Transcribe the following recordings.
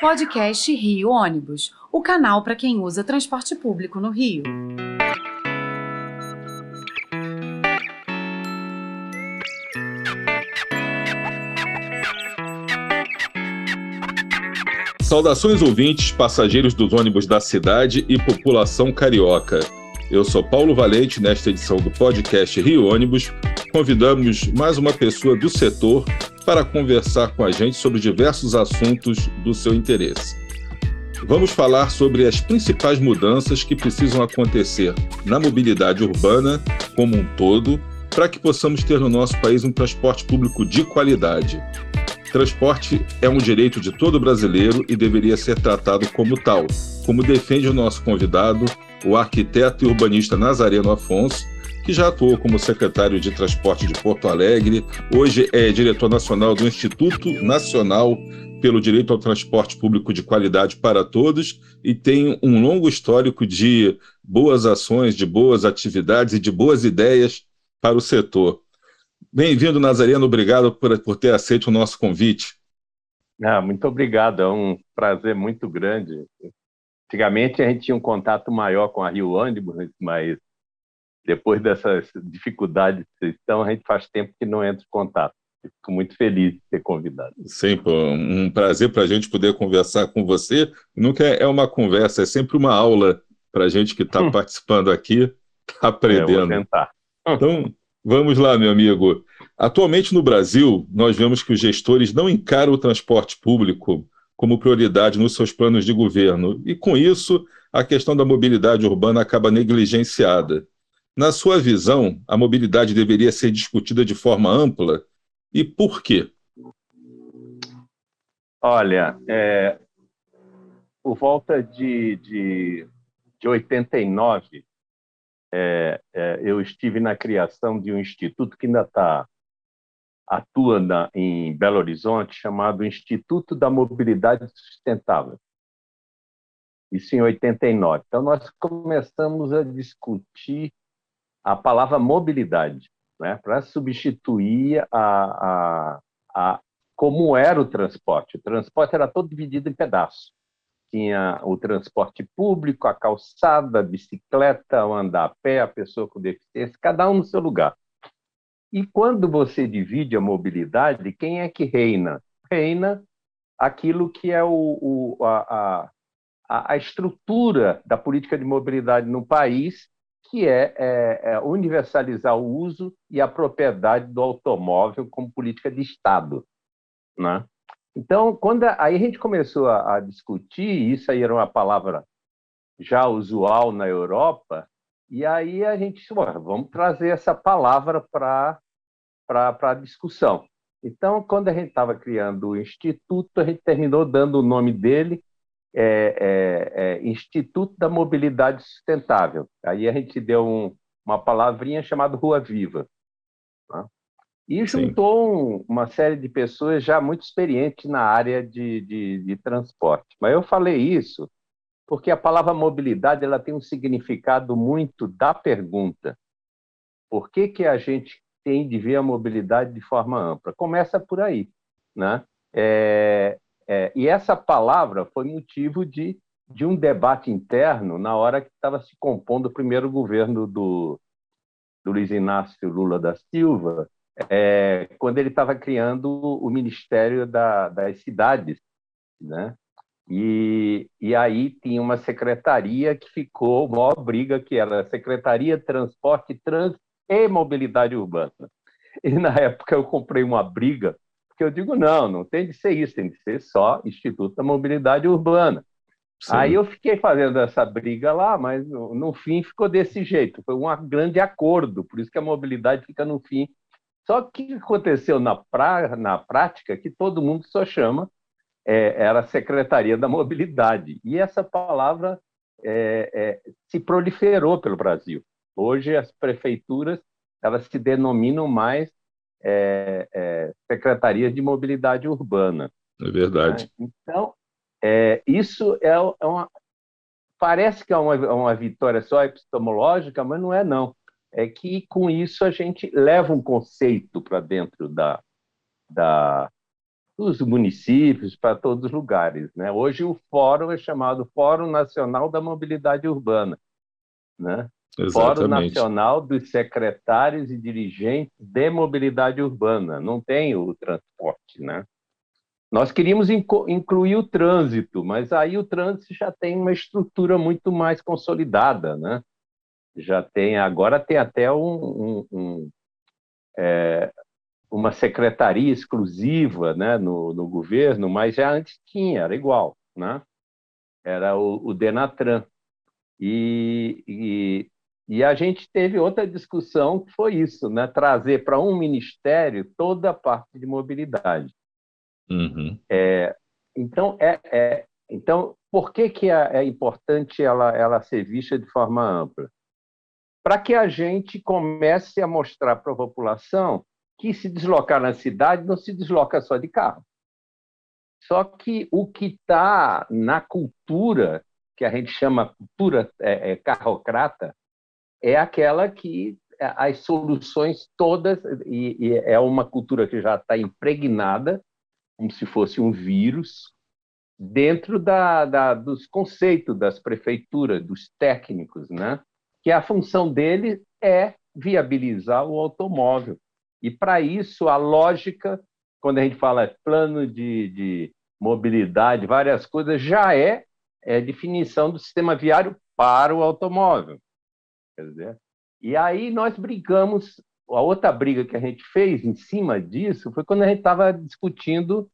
Podcast Rio Ônibus, o canal para quem usa transporte público no Rio. Saudações ouvintes, passageiros dos ônibus da cidade e população carioca. Eu sou Paulo Valente, nesta edição do podcast Rio Ônibus, convidamos mais uma pessoa do setor para conversar com a gente sobre diversos assuntos do seu interesse. Vamos falar sobre as principais mudanças que precisam acontecer na mobilidade urbana como um todo, para que possamos ter no nosso país um transporte público de qualidade. Transporte é um direito de todo brasileiro e deveria ser tratado como tal, como defende o nosso convidado, o arquiteto e urbanista Nazareno Afonso, que já atuou como secretário de Transporte de Porto Alegre, hoje é diretor nacional do Instituto Nacional pelo Direito ao Transporte Público de Qualidade para Todos e tem um longo histórico de boas ações, de boas atividades e de boas ideias para o setor. Bem-vindo, Nazareno, obrigado por, por ter aceito o nosso convite. Ah, muito obrigado, é um prazer muito grande. Antigamente a gente tinha um contato maior com a Rio Ônibus, mas depois dessas dificuldades então a gente faz tempo que não entra em contato. Fico muito feliz de ser convidado. Sempre um prazer para a gente poder conversar com você. Nunca é uma conversa, é sempre uma aula para a gente que está hum. participando aqui, está aprendendo. É, tentar. Então, vamos lá, meu amigo. Atualmente no Brasil, nós vemos que os gestores não encaram o transporte público como prioridade nos seus planos de governo, e com isso, a questão da mobilidade urbana acaba negligenciada. Na sua visão, a mobilidade deveria ser discutida de forma ampla e por quê? Olha, é, por volta de, de, de 89, é, é, eu estive na criação de um instituto que ainda está atua na, em Belo Horizonte, chamado Instituto da Mobilidade Sustentável. Isso em 89. Então, nós começamos a discutir a palavra mobilidade, né, para substituir a, a, a, como era o transporte. O transporte era todo dividido em pedaços. Tinha o transporte público, a calçada, a bicicleta, o andar a pé, a pessoa com deficiência, cada um no seu lugar. E quando você divide a mobilidade, quem é que reina? Reina aquilo que é o, o a, a, a estrutura da política de mobilidade no país, que é, é, é, universalizar o uso e a propriedade do automóvel como política de Estado. Né? Então, quando a, aí a gente começou a, a, discutir, isso aí era uma palavra já usual na Europa, e aí a gente disse, vamos trazer essa palavra para a discussão. Então, quando a gente estava criando o Instituto, a gente terminou dando o nome dele é, é, é, Instituto da Mobilidade Sustentável. Aí a gente deu um, uma palavrinha chamada Rua Viva. Né? E juntou um, uma série de pessoas já muito experientes na área de, de, de, transporte. Mas eu falei isso porque a palavra mobilidade ela tem um significado muito da pergunta. Por que, que a gente tem de ver a mobilidade de forma ampla? Começa por aí. Né? É, é, e essa palavra foi motivo de, de um debate interno na hora que estava se compondo o primeiro governo do, do Luiz Inácio Lula da Silva, é, quando ele estava criando o Ministério da, das Cidades, né? E, e aí tinha uma secretaria que ficou, maior briga, que era Secretaria Transporte, Trans e Mobilidade Urbana. E na época eu comprei uma briga porque eu digo, não, não tem de ser isso, tem de ser só Instituto da Mobilidade Urbana. Sim. Aí eu fiquei fazendo essa briga lá, mas no, no, fim ficou desse jeito. Foi um grande acordo, por isso que a mobilidade fica no fim. Só que o que aconteceu na, pra, na prática que todo mundo só chama é, era Secretaria da Mobilidade. E essa palavra é, é, se proliferou pelo Brasil. Hoje as prefeituras elas se denominam mais é, é, secretarias de mobilidade urbana. É verdade. Né? Então, é, isso é, é, uma. Parece que é uma, uma vitória só epistemológica, mas não é, não. É que com isso a gente leva um conceito para dentro da, da, os municípios, para todos os lugares. Né? Hoje o fórum é chamado Fórum Nacional da Mobilidade Urbana. Né? Fórum Nacional dos Secretários e Dirigentes de Mobilidade Urbana. Não tem o transporte, né? Nós queríamos incluir o trânsito, mas aí o trânsito já tem uma estrutura muito mais consolidada, né? Já tem, agora tem até um, um, um é, uma secretaria exclusiva né, no, no, governo, mas já antes tinha, era igual, né? Era o, o Denatran. E, e, e, a gente teve outra discussão que foi isso, né? Trazer para um ministério toda a parte de mobilidade. Uhum. É, então, é, é, então, por que, que é, é importante ela, ela ser vista de forma ampla? Para que a gente comece a mostrar para a população que se deslocar na cidade não se desloca só de carro. Só que o que está na cultura, que a gente chama cultura é, é, carrocrata, é aquela que as soluções todas, e, e é uma cultura que já está impregnada como se fosse um vírus, dentro da, da, dos conceitos das prefeituras, dos técnicos, né? que a função dele é viabilizar o automóvel. E, para isso, a lógica, quando a gente fala plano de, de mobilidade, várias coisas, já é, é definição do sistema viário para o automóvel. Quer dizer, e aí nós brigamos a outra briga que a gente fez em cima disso foi quando a gente estava discutindo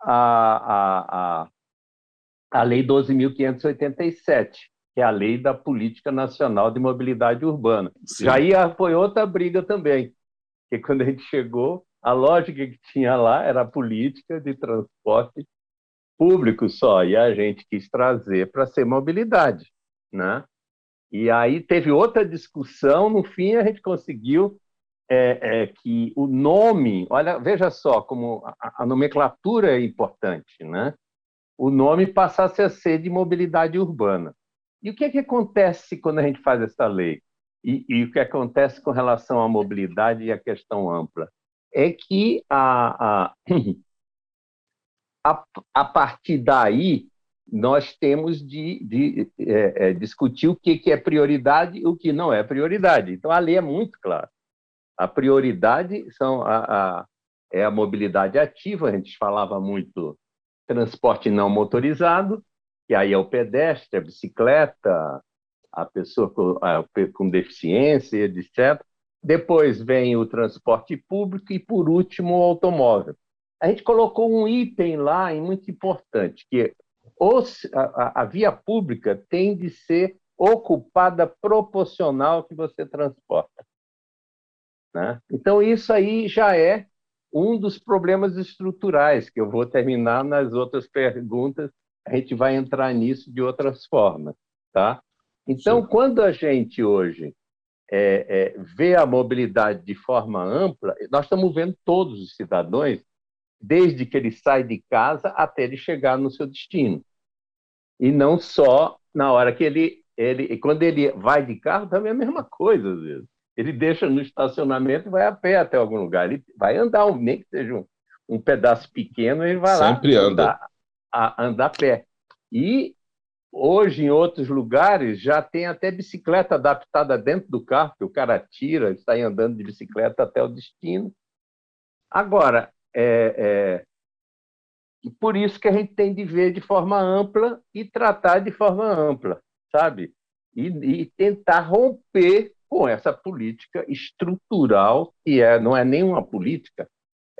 a, a, a, a Lei 12.587, que é a Lei da Política Nacional de Mobilidade Urbana. Sim. Já ia, foi outra briga também, que quando a gente chegou, a lógica que tinha lá era a política de transporte público só, e a gente quis trazer para ser mobilidade, né? E aí teve outra discussão, no fim a gente conseguiu é, é, que o nome, olha, veja só como a, a, nomenclatura é importante, né? O nome passasse a ser de mobilidade urbana. E o que é que acontece quando a gente faz essa lei? E, e o que acontece com relação à mobilidade e à questão ampla? É que a, a, a, a partir daí nós temos de, de é, é, discutir o que, que é prioridade e o que não é prioridade. Então, a lei é muito clara. A prioridade são a, a, é a mobilidade ativa, a gente falava muito transporte não motorizado, que aí é o pedestre, a bicicleta, a pessoa com, a, com deficiência, etc. Depois vem o transporte público e, por último, o automóvel. A gente colocou um item lá muito importante, que os, a, a via pública tem de ser ocupada proporcional que você transporta. Né? Então, isso aí já é um dos problemas estruturais, que eu vou terminar nas outras perguntas, a gente vai entrar nisso de outras formas. Tá? Então, Sim. quando a gente hoje é, é, vê a mobilidade de forma ampla, nós estamos vendo todos os cidadãos, desde que ele sai de casa até ele chegar no seu destino. E não só na hora que ele. ele quando ele vai de carro, também é a mesma coisa, às vezes ele deixa no estacionamento e vai a pé até algum lugar. Ele vai andar, nem que seja um, um pedaço pequeno, ele vai Sempre lá anda. andar, a, andar a pé. E hoje, em outros lugares, já tem até bicicleta adaptada dentro do carro, que o cara tira, sai andando de bicicleta até o destino. Agora, é, é, por isso que a gente tem de ver de forma ampla e tratar de forma ampla, sabe? E, e tentar romper com essa política estrutural, que é, não é nenhuma política,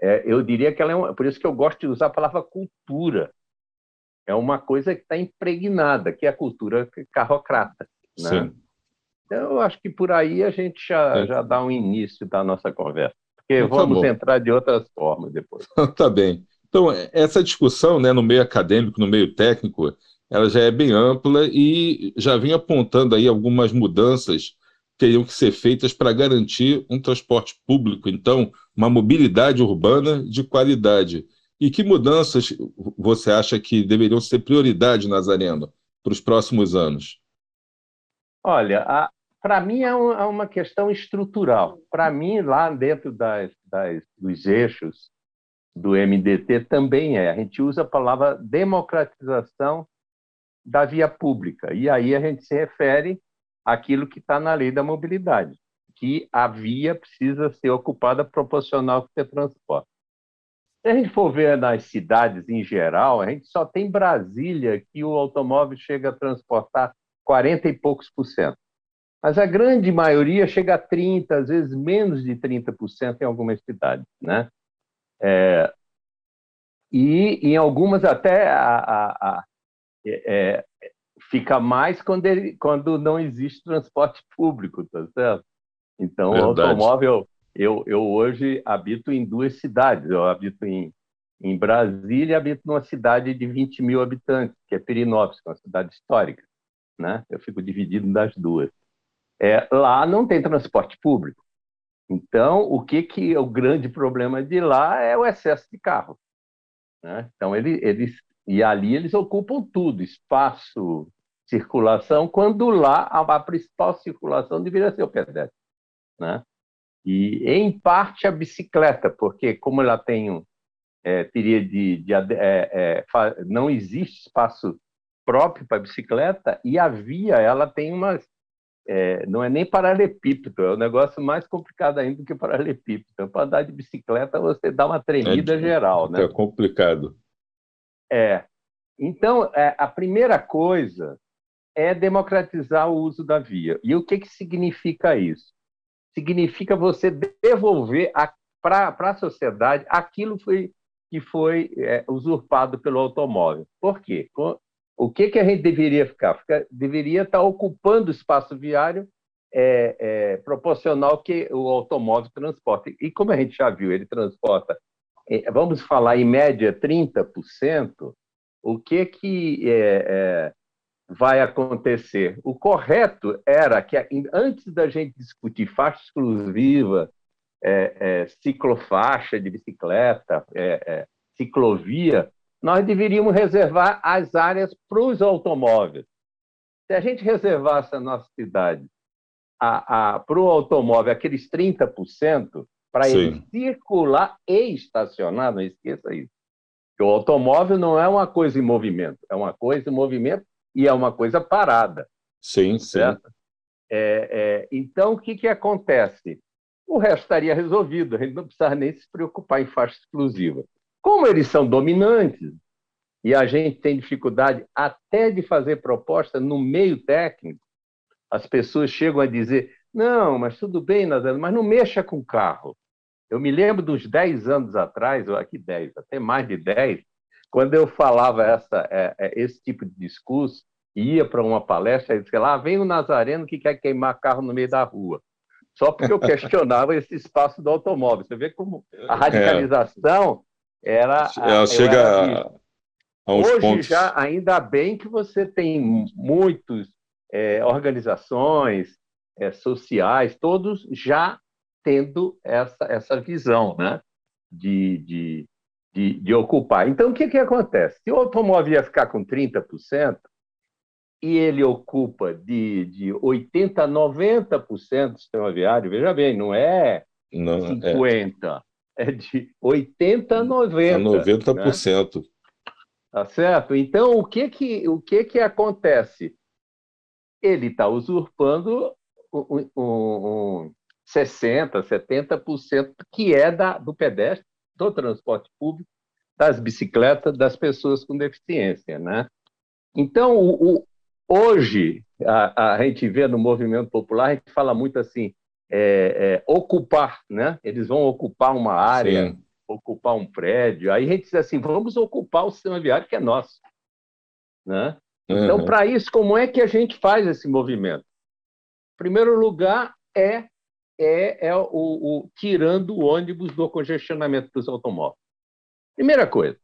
é, eu diria que ela é uma, por isso que eu gosto de usar a palavra cultura. É uma coisa que está impregnada, que é a cultura carrocrata. Né? Então, eu acho que por aí a gente já, é. já dá um início da nossa conversa. Porque então, vamos tá entrar de outras formas depois. tá bem. Então, essa discussão né, no meio acadêmico, no meio técnico, ela já é bem ampla e já vem apontando aí algumas mudanças teriam que ser feitas para garantir um transporte público, então, uma mobilidade urbana de qualidade. E que mudanças você acha que deveriam ser prioridade, Nazareno, para os próximos anos? Olha, para mim é, é uma questão estrutural. Para mim, lá dentro das, das, dos eixos do MDT também é. A gente usa a palavra democratização da via pública. E aí a gente se refere àquilo que está na lei da mobilidade, que a via precisa ser ocupada proporcional com o seu transporte. Se a gente for ver nas cidades em geral, a gente só tem Brasília que o automóvel chega a transportar 40 e poucos por cento. Mas a grande maioria chega a 30%, às vezes menos de 30% em algumas cidades. Né? É, e em algumas até a, a, a, é, fica mais quando, ele, quando não existe transporte público, tá certo? Então, Verdade. o automóvel, eu, eu hoje habito em duas cidades. Eu habito em, em Brasília e habito numa cidade de 20 mil habitantes, que é Perinópolis, que é uma cidade histórica. Né? Eu fico dividido das duas. É, lá não tem transporte público. Então, o que, que é o grande problema de lá é o excesso de carro. Né? Então, ele, eles e ali eles ocupam tudo, espaço, circulação, quando lá a, principal circulação deveria ser o pedestre. Né? E, em parte, a bicicleta, porque como ela tem é, teria de, de é, é, não existe espaço próprio para bicicleta e a via ela tem umas é, não é nem paralelepípedo, é um negócio mais complicado ainda do que paralelepípedo. Então, para andar de bicicleta, você dá uma tremida é, geral. Né? É complicado. É. Então, é, a primeira coisa é democratizar o uso da via. E o que, que significa isso? Significa você devolver para a sociedade aquilo foi, que foi é, usurpado pelo automóvel. Por quê? O que, que a gente deveria ficar? Fica, deveria estar ocupando o espaço viário é, é, proporcional que o automóvel transporta. E como a gente já viu, ele transporta, é, vamos falar em média 30%, o que, que é, é, vai acontecer? O correto era que, antes da gente discutir faixa exclusiva, é, ciclofaixa de bicicleta, ciclovia, nós deveríamos reservar as áreas para os automóveis. Se a gente reservasse a nossa cidade para o automóvel aqueles 30%, para ele circular e estacionar, não esqueça isso. Porque o automóvel não é uma coisa em movimento, é uma coisa em movimento e é uma coisa parada. Sim, certo? sim. É, é, então, o que, que acontece? O resto estaria resolvido, a gente não precisava nem se preocupar em faixa exclusiva. Como eles são dominantes e a gente tem dificuldade até de fazer proposta no meio técnico, as pessoas chegam a dizer: não, mas tudo bem, Nazaré, mas não mexa com o carro. Eu me lembro dos 10 anos atrás, ou aqui 10, até mais de 10, quando eu falava essa, é, é, esse tipo de discurso, ia para uma palestra e dizia lá, vem o Nazareno que quer queimar carro no meio da rua. Só porque eu questionava esse espaço do automóvel. Você vê como a radicalização era. Ela chega era a, aos Hoje pontos. já, ainda bem que você tem muitos é, organizações é, sociais, todos já tendo essa, essa visão né? de, de, de, de ocupar. Então, o que, que acontece? Se o automóvel ia ficar com 30%, e ele ocupa de, de 80% a 90% do sistema viário, veja bem, não é não, 50%, é. É de 80% a 90%. A 90%. Né? Tá certo? Então, o que que, o que, que acontece? Ele está usurpando um, um, um 60%, 70% que é da, do pedestre, do transporte público, das bicicletas, das pessoas com deficiência. Né? Então, o, o, hoje, a, a, gente vê no movimento popular, a gente fala muito assim, é, é, ocupar, né? eles vão ocupar uma área, Sim. ocupar um prédio, aí a gente diz assim, vamos ocupar o sistema viário que é nosso. Né? Então, uhum. para isso, como é que a gente faz esse movimento? Em primeiro lugar, é é, é o, o, tirando o ônibus do congestionamento dos automóveis. Primeira coisa.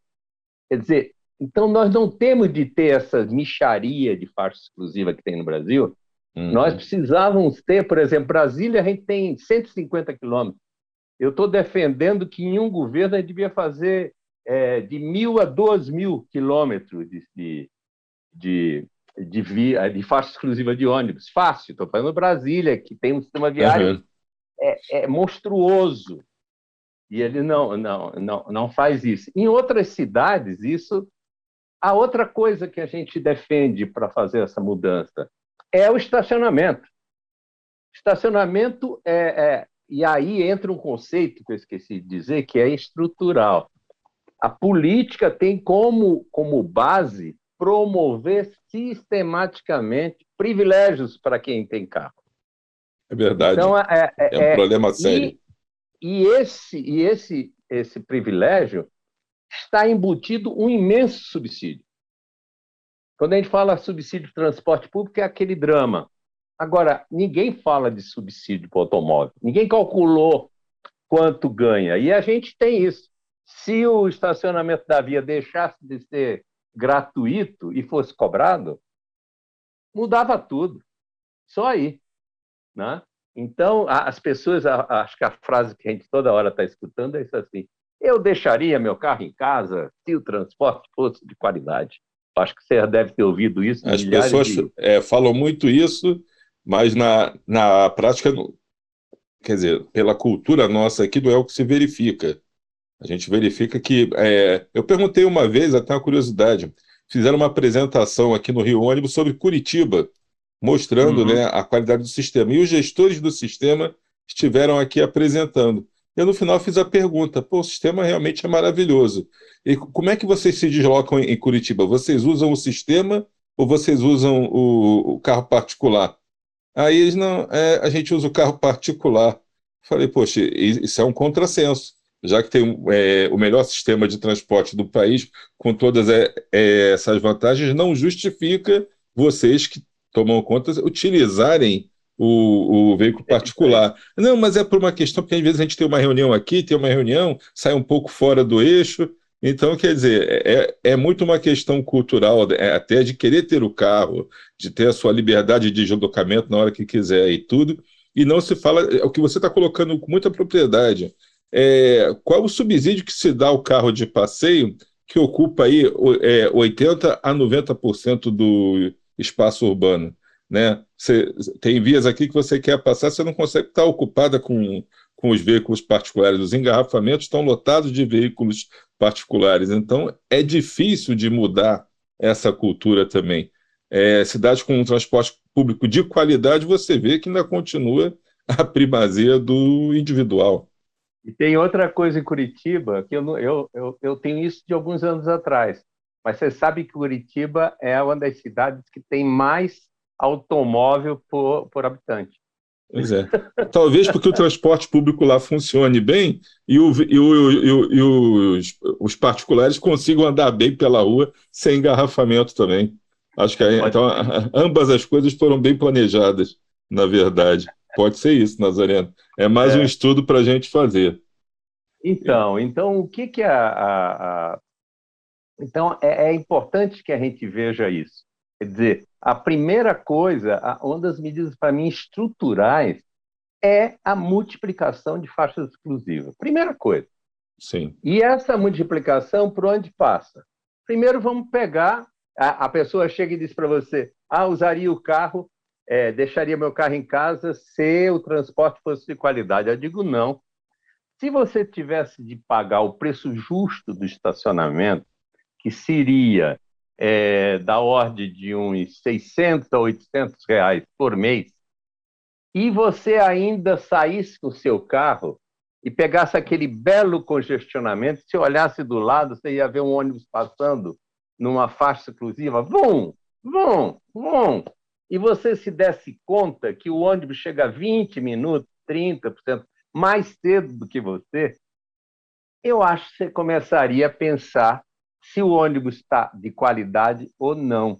Quer dizer, então nós não temos de ter essa micharia de faixa exclusiva que tem no Brasil. Uhum. Nós precisávamos ter, por exemplo, Brasília, a gente tem 150 quilômetros. Eu estou defendendo que em um governo a gente devia fazer é, de mil a dois mil quilômetros de, de, de, de, via, de faixa exclusiva de ônibus. Fácil, estou falando Brasília, que tem um sistema viário uhum é, é monstruoso. E ele não, não, não, não faz isso. Em outras cidades, isso. A outra coisa que a gente defende para fazer essa mudança é o estacionamento. Estacionamento é, é, e aí entra um conceito que eu esqueci de dizer, que é estrutural. A política tem como, como base promover sistematicamente privilégios para quem tem carro. É verdade. Então, é, é, é um é, problema sério. E, e, esse, e esse, esse privilégio está embutido um imenso subsídio. Quando a gente fala subsídio de transporte público, é aquele drama. Agora, ninguém fala de subsídio para o automóvel. Ninguém calculou quanto ganha. E a gente tem isso. Se o estacionamento da via deixasse de ser gratuito e fosse cobrado, mudava tudo. Só aí. Né? Então, as pessoas, acho que a frase que a gente toda hora está escutando é isso assim: eu deixaria meu carro em casa se o transporte fosse de qualidade. Acho que você deve ter ouvido isso. As pessoas de... é, falam muito isso mas na, na prática, quer dizer, pela cultura nossa aqui, não é o que se verifica. A gente verifica que. É, eu perguntei uma vez, até uma curiosidade, fizeram uma apresentação aqui no Rio Ônibus sobre Curitiba, mostrando uhum. né, a qualidade do sistema. E os gestores do sistema estiveram aqui apresentando. Eu, no final, fiz a pergunta: pô, o sistema realmente é maravilhoso. E como é que vocês se deslocam em Curitiba? Vocês usam o sistema ou vocês usam o, o carro particular? Aí eles não, é, a gente usa o carro particular. Falei, poxa, isso é um contrassenso, já que tem é, o melhor sistema de transporte do país, com todas é, é, essas vantagens, não justifica vocês que tomam conta utilizarem o, o, veículo particular. Não, mas é por uma questão, porque às vezes a gente tem uma reunião aqui, tem uma reunião, sai um pouco fora do eixo, então, quer dizer, é, é muito uma questão cultural, é, até de querer ter o carro, de ter a sua liberdade de deslocamento na hora que quiser e tudo, e não se fala, é o que você está colocando com muita propriedade, é, qual o subsídio que se dá ao carro de passeio que ocupa aí é, 80% a 90% do espaço urbano? Né? Tem vias aqui que você quer passar, você não consegue estar ocupada com, com os veículos particulares. Os engarrafamentos estão lotados de veículos particulares. Então, é difícil de mudar essa cultura também. É, cidades com um transporte público de qualidade, você vê que ainda continua a primazia do individual. E tem outra coisa em Curitiba, que eu, eu, eu, eu tenho isso de alguns anos atrás, mas você sabe que Curitiba é uma das cidades que tem mais automóvel por, por habitante. Pois é. Talvez porque o transporte público lá funcione bem e, o, e, o, e, o, e os, os, particulares consigam andar bem pela rua sem engarrafamento também. Acho que então, ambas as coisas foram bem planejadas, na verdade. Pode ser isso, Nazareno. É mais é. um estudo para a gente fazer. Então, então o que, que a, a, a... Então é, é importante que a gente veja isso. Quer dizer, a primeira coisa, uma das medidas para mim estruturais é a multiplicação de faixas exclusivas. Primeira coisa. Sim. E essa multiplicação por onde passa? Primeiro vamos pegar a, a pessoa chega e diz para você: ah, usaria o carro, é, deixaria meu carro em casa se o transporte fosse de qualidade. Eu digo não. Se você tivesse de pagar o preço justo do estacionamento, que seria é, da ordem de uns 600 a 800 reais por mês, e você ainda saísse com o seu carro e pegasse aquele belo congestionamento, se olhasse do lado, você ia ver um ônibus passando numa faixa exclusiva, vum, vum, vum, e você se desse conta que o ônibus chega a 20 minutos, 30% mais cedo do que você, eu acho que você começaria a pensar se o ônibus está de qualidade ou não.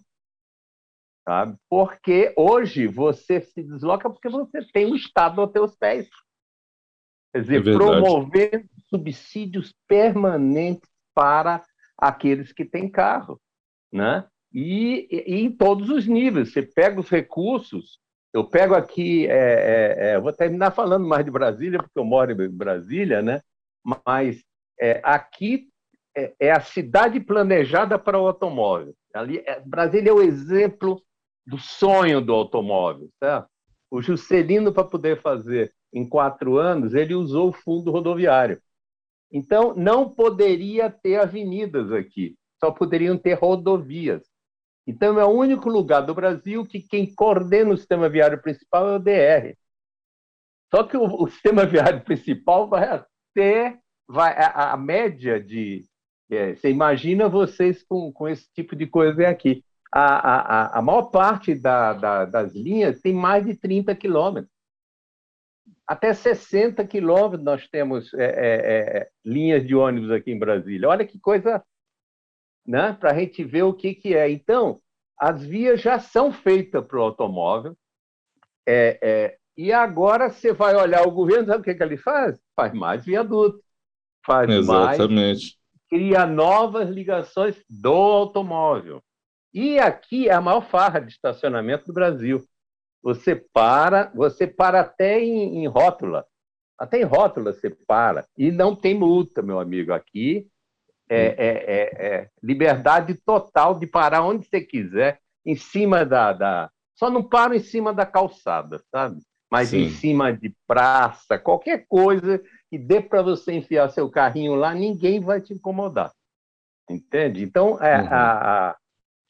Sabe? Porque hoje você se desloca porque você tem o Estado aos seus pés. Quer dizer, é promovendo subsídios permanentes para aqueles que têm carro. Né? E, e, e, em todos os níveis. Você pega os recursos, eu pego aqui, é, é, é, vou terminar falando mais de Brasília, porque eu moro em Brasília, né? mas é, aqui é, é, a cidade planejada para o automóvel. Ali, é, Brasília é o exemplo do sonho do automóvel. Certo? O Juscelino, para poder fazer em quatro anos, ele usou o fundo rodoviário. Então, não poderia ter avenidas aqui, só poderiam ter rodovias. Então, é o único lugar do Brasil que quem coordena o sistema viário principal é o DR. Só que o, o sistema viário principal vai até vai, a, a média de. É, você imagina vocês com, com esse tipo de coisa aqui. A, a, a maior parte da, da, das linhas tem mais de 30 quilômetros. Até 60 quilômetros nós temos é, é, é, linhas de ônibus aqui em Brasília. Olha que coisa, né? Para a gente ver o que, que é. Então, as vias já são feitas para o automóvel. É, é, e agora você vai olhar o governo, sabe o que, que ele faz? Faz mais viaduto, faz Exatamente. mais, cria novas ligações do automóvel. E aqui é a maior farra de estacionamento do Brasil. Você para, você para até em, em rótula. Até em rótula você para. E não tem multa, meu amigo. Aqui é, é, é, é liberdade total de parar onde você quiser, em cima da, da. Só não para em cima da calçada, sabe? Mas Sim. em cima de praça, qualquer coisa que dê para você enfiar seu carrinho lá, ninguém vai te incomodar. Entende? Então, é, uhum. a, a,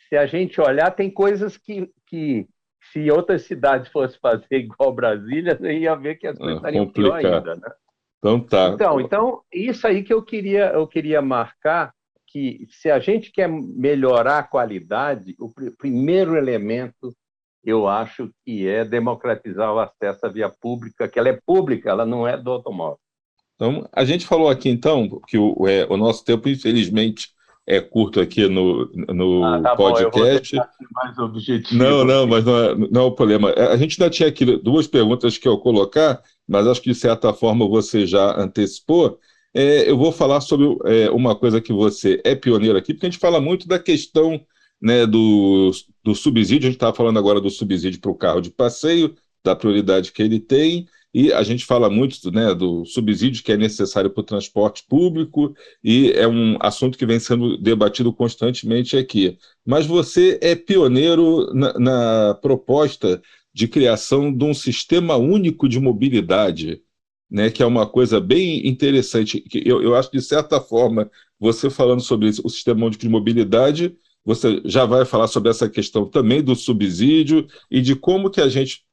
se a gente olhar, tem coisas que, que se outras cidades fossem fazer igual Brasília, ia ver que as coisas é, estariam pior ainda, né? Então tá. Então, então, isso aí que eu queria, eu queria marcar que se a gente quer melhorar a qualidade, o pr primeiro elemento eu acho que é democratizar o acesso à via pública, que ela é pública, ela não é do automóvel. Então, a gente falou aqui então que o, é, o nosso tempo, infelizmente, é curto aqui no, no ah, tá podcast. Bom, mais objetivo. Não, não, mas não é, não é o problema. É, a gente ainda tinha aqui duas perguntas que eu colocar, mas acho que de certa forma você já antecipou. É, eu vou falar sobre é, uma coisa que você é pioneiro aqui, porque a gente fala muito da questão né, do, do subsídio, a gente estava falando agora do subsídio para o carro de passeio, da prioridade que ele tem, e a gente fala muito né, do subsídio que é necessário para o transporte público, e é um assunto que vem sendo debatido constantemente aqui. Mas você é pioneiro na, na proposta de criação de um sistema único de mobilidade, né, que é uma coisa bem interessante. Que eu, eu acho que, de certa forma, você falando sobre isso, o sistema único de mobilidade, você já vai falar sobre essa questão também do subsídio e de como que a gente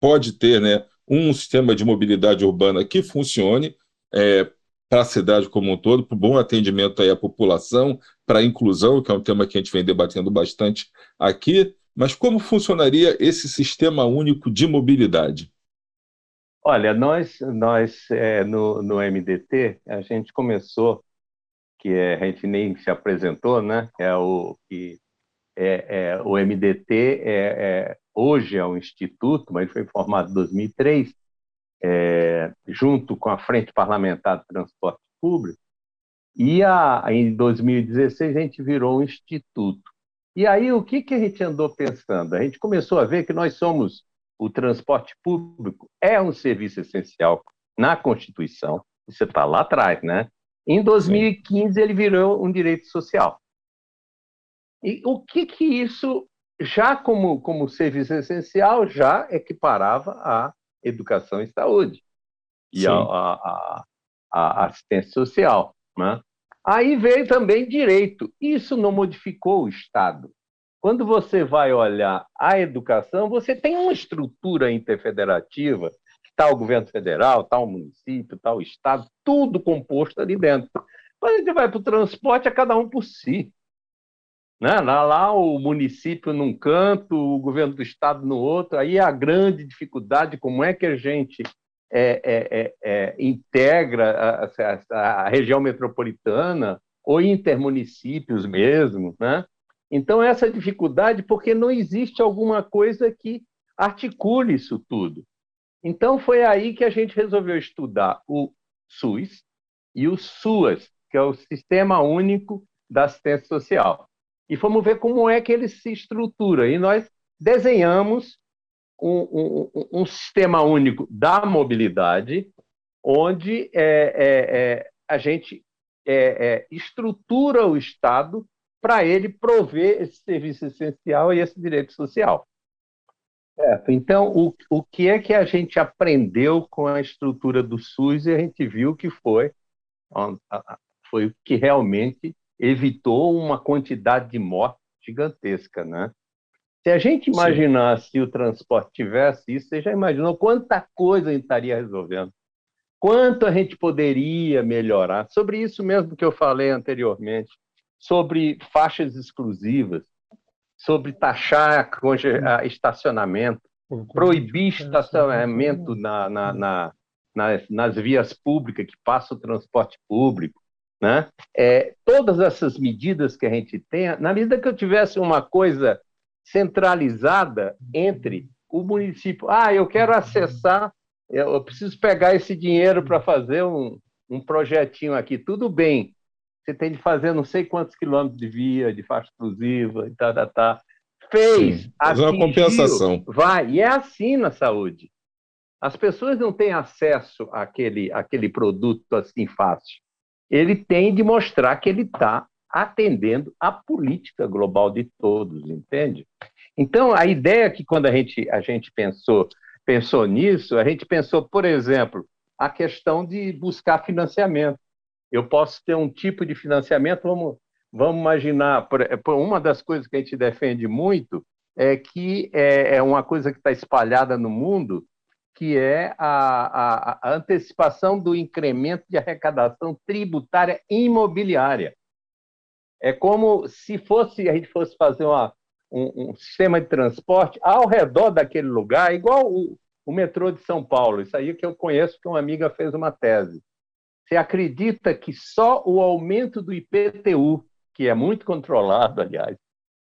pode ter né, um sistema de mobilidade urbana que funcione é, para a cidade como um todo, para o bom atendimento aí à população, para a inclusão, que é um tema que a gente vem debatendo bastante aqui, mas como funcionaria esse sistema único de mobilidade? Olha, nós, nós é, no, no MDT, a gente começou, que é, a gente nem se apresentou, né? É o que é, é, o MDT é, é, hoje é um instituto, mas foi formado em 2003, é, junto com a Frente Parlamentar de Transporte Público, e a, em 2016 a gente virou um instituto. E aí o que, que a gente andou pensando? A gente começou a ver que nós somos, o transporte público é um serviço essencial na Constituição, isso está lá atrás, né? Em 2015 Sim. ele virou um direito social. E o que que isso, já como, como serviço essencial, já equiparava a educação e saúde e a, a, a, assistência social. Né? Aí veio também direito. Isso não modificou o Estado. Quando você vai olhar a educação, você tem uma estrutura interfederativa, está o governo federal, está o município, o Estado, tudo composto ali dentro. Quando a gente vai para o transporte, é cada um por si. Né? Lá, lá o município num canto, o governo do estado no outro, aí a grande dificuldade, como é que a gente é, é, é, é integra a, a, a, região metropolitana ou intermunicípios mesmo, né? Então, essa dificuldade, porque não existe alguma coisa que articule isso tudo. Então, foi aí que a gente resolveu estudar o SUS e o SUAS, que é o Sistema Único da Assistência Social e fomos ver como é que ele se estrutura. E nós desenhamos um, um, um sistema único da mobilidade, onde é, é, é, a gente é, é, estrutura o Estado para ele prover esse serviço essencial e esse direito social. Certo. Então, o, o que é que a gente aprendeu com a estrutura do SUS e a gente viu que foi foi o que realmente evitou uma quantidade de morte gigantesca, né? Se a gente imaginasse se o transporte tivesse isso, você já imaginou quanta coisa a gente estaria resolvendo? Quanto a gente poderia melhorar? Sobre isso mesmo que eu falei anteriormente, sobre faixas exclusivas, sobre taxar estacionamento, proibir estacionamento na, na, na, nas, nas vias públicas que passa o transporte público, né? É, todas essas medidas que a gente tem, na medida que eu tivesse uma coisa centralizada entre o município, ah, eu quero acessar, eu preciso pegar esse dinheiro para fazer um, um projetinho aqui, tudo bem, você tem de fazer não sei quantos quilômetros de via, de faixa exclusiva, e tá, tá, tá. Fez, Sim, atingiu, uma compensação. Vai, e é assim na saúde. As pessoas não têm acesso àquele, àquele produto assim fácil. Ele tem de mostrar que ele está atendendo à política global de todos, entende? Então, a ideia que quando a gente, a gente pensou, pensou nisso, a gente pensou, por exemplo, a questão de buscar financiamento. Eu posso ter um tipo de financiamento, vamos, vamos imaginar, uma das coisas que a gente defende muito é que é, é uma coisa que está espalhada no mundo, que é a, a, a, antecipação do incremento de arrecadação tributária imobiliária. É como se fosse a gente fosse fazer uma, um, um, sistema de transporte ao redor daquele lugar, igual o, o metrô de São Paulo. Isso aí que eu conheço, que uma amiga fez uma tese. Você acredita que só o aumento do IPTU, que é muito controlado, aliás,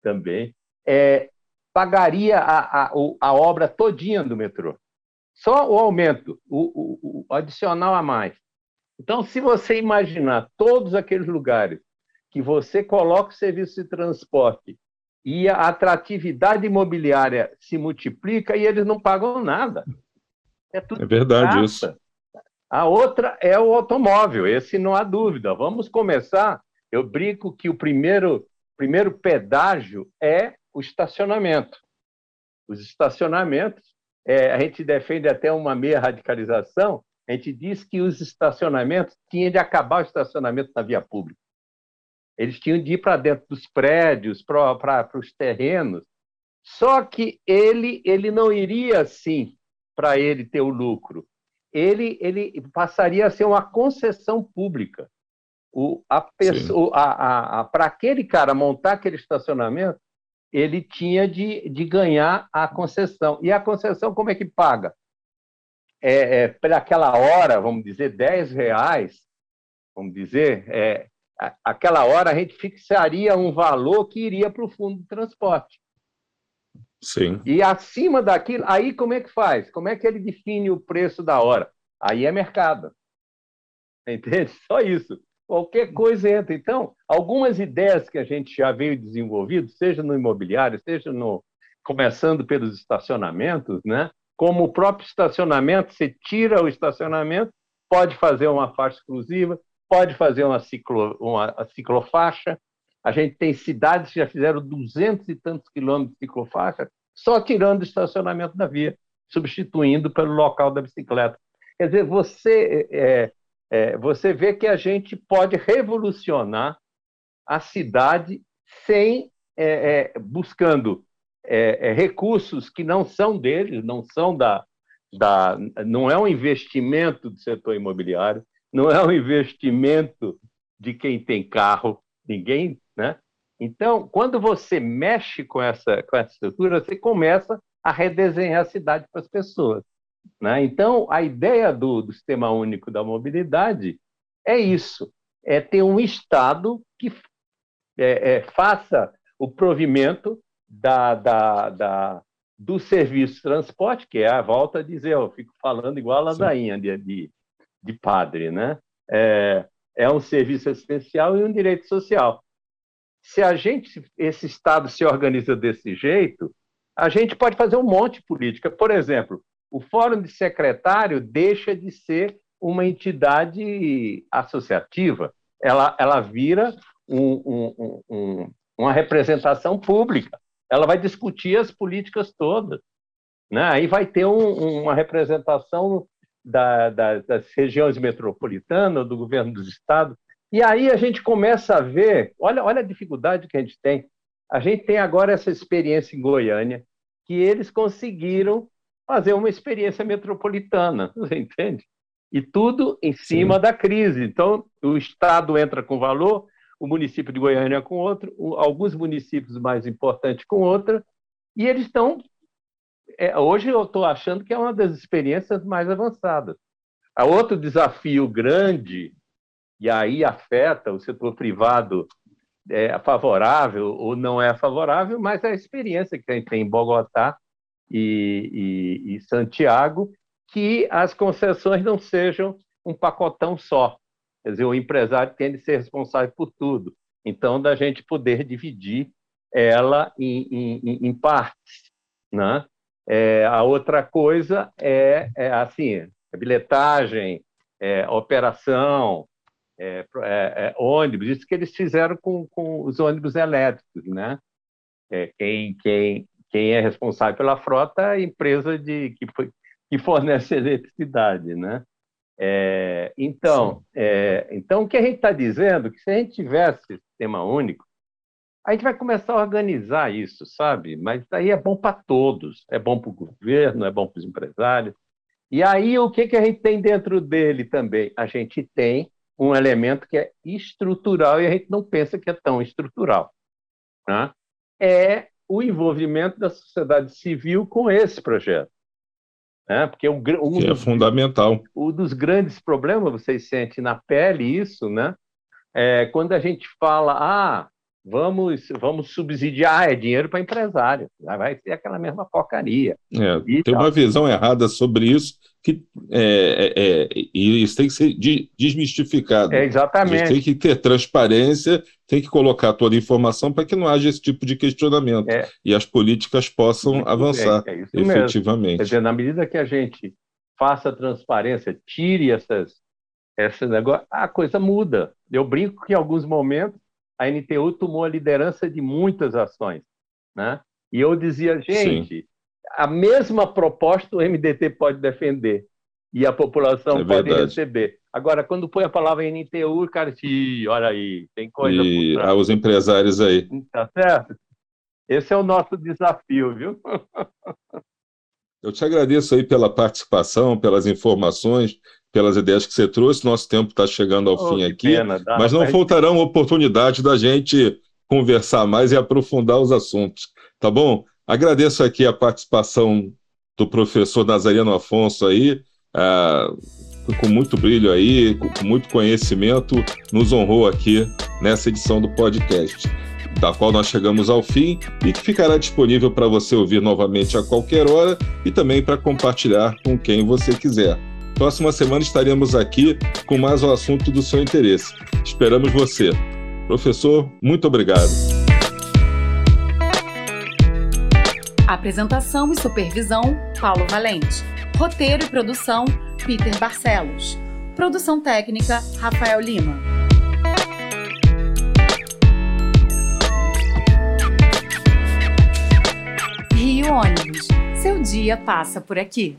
também, é, pagaria a, a, a obra todinha do metrô. Só o aumento, o, o, o adicional a mais. Então, se você imaginar todos aqueles lugares que você coloca o serviço de transporte e a atratividade imobiliária se multiplica e eles não pagam nada. É, é verdade isso. A outra é o automóvel, esse não há dúvida. Vamos começar. Eu brinco que o primeiro, primeiro pedágio é o estacionamento. Os estacionamentos, é, a gente defende até uma meia radicalização, a gente diz que os estacionamentos tinham de acabar o estacionamento na via pública. Eles tinham de ir para dentro dos prédios, para os terrenos. Só que ele, ele não iria assim para ele ter o lucro ele, ele passaria a ser uma concessão pública. O, a pessoa, a, a, a para aquele cara montar aquele estacionamento, ele tinha de, de ganhar a concessão. E a concessão, como é que paga? É, é, para aquela hora, vamos dizer, 10 reais, vamos dizer, é, aquela hora a gente fixaria um valor que iria para o fundo de transporte. Sim. E acima daquilo, aí como é que faz? Como é que ele define o preço da hora? Aí é mercado. Entende? Só isso. Qualquer coisa entra. Então, algumas ideias que a gente já veio desenvolvendo, seja no imobiliário, seja no começando pelos estacionamentos, né? Como o próprio estacionamento, você tira o estacionamento, pode fazer uma faixa exclusiva, pode fazer uma, ciclo, uma ciclofaixa, a gente tem cidades que já fizeram duzentos e tantos quilômetros de ciclofaixa, só tirando o estacionamento da via, substituindo pelo local da bicicleta. Quer dizer, você, é, é, você vê que a gente pode revolucionar a cidade sem é, é buscando é, é, recursos que não são deles, não são da, da, não é um investimento do setor imobiliário, não é um investimento de quem tem carro, ninguém né? Então, quando você mexe com essa, com essa estrutura, você começa a redesenhar a cidade para as pessoas. Né? Então, a ideia do, do Sistema Único da Mobilidade é isso: é ter um Estado que é, é, faça o provimento da, da, da, do serviço de transporte, que é a volta a dizer, eu fico falando igual a ladainha de, de, de, padre, né? É, é um serviço assistencial e um direito social se a gente, esse Estado se organiza desse jeito, a gente pode fazer um monte de política. Por exemplo, o Fórum de Secretário deixa de ser uma entidade associativa, ela, ela vira um, um, um, uma representação pública. Ela vai discutir as políticas todas. Né? Aí vai ter uma representação da, da, das regiões metropolitanas, do governo dos estados. E aí a gente começa a ver, olha, olha a dificuldade que a gente tem. A gente tem agora essa experiência em Goiânia, que eles conseguiram fazer uma experiência metropolitana, você entende? E tudo em cima Sim. da crise. Então, o Estado entra com valor, o município de Goiânia com outro, alguns municípios mais importantes com outra, e eles estão. É, hoje eu estou achando que é uma das experiências mais avançadas. Há outro desafio grande, e aí afeta o setor privado é favorável ou não é favorável, mas é a experiência que a gente tem em Bogotá e, e, e Santiago, que as concessões não sejam um pacotão só. Quer dizer, o empresário tem de ser responsável por tudo. Então, da gente poder dividir ela em, em, em partes. Né? É, a outra coisa é, é assim, bilhetagem, é, operação, é, é, é, ônibus, isso que eles fizeram com, com os ônibus elétricos. Né? É, quem, quem, quem é responsável pela frota é a empresa de, que, que fornece eletricidade. Né? É, então, é, então, o que a gente está dizendo é que se a gente tivesse sistema único, a gente vai começar a organizar isso, sabe? Mas aí é bom para todos, é bom para o governo, é bom para os empresários. E aí o que, que a gente tem dentro dele também? A gente tem um elemento que é estrutural e a gente não pensa que é tão estrutural. Né? É o envolvimento da sociedade civil com esse projeto. Né? Porque um, um é dos, fundamental. Um dos grandes problemas, vocês sentem na pele isso, né? É quando a gente fala, ah, vamos, vamos subsidiar, é dinheiro para empresário, vai ser aquela mesma porcaria. É, tem tal. uma visão errada sobre isso, que é, é, é e isso tem que ser desmistificado. É, exatamente. tem que ter transparência, tem que colocar toda a informação para que não haja esse tipo de questionamento é. e as políticas possam Muito avançar é efetivamente. Quer dizer, na medida que a gente faça transparência, tire essas, esse negócio, a coisa muda. Eu brinco que em alguns momentos a NTU tomou a liderança de muitas ações. Né? E eu dizia, gente, Sim. a mesma proposta o MDT pode defender e a população é pode receber. Agora, quando põe a palavra NTU, cara diz, olha aí, tem coisa e por os empresários aí. Tá certo? Esse é o nosso desafio, viu? Eu te agradeço aí pela participação, pelas informações, pelas ideias que você trouxe. Nosso tempo está chegando ao oh, fim aqui, pena, mas não faltarão oportunidades da gente conversar mais e aprofundar os assuntos, tá bom? Agradeço aqui a participação do professor Nazareno Afonso aí, ah, com muito brilho aí, com muito conhecimento, nos honrou aqui nessa edição do podcast, da qual nós chegamos ao fim e que ficará disponível para você ouvir novamente a qualquer hora e também para compartilhar com quem você quiser. Próxima semana estaremos aqui com mais um assunto do seu interesse. Esperamos você. Professor, muito obrigado. Apresentação e supervisão: Paulo Valente. Roteiro e produção: Peter Barcelos. Produção técnica: Rafael Lima. Rio Ônibus. Seu dia passa por aqui.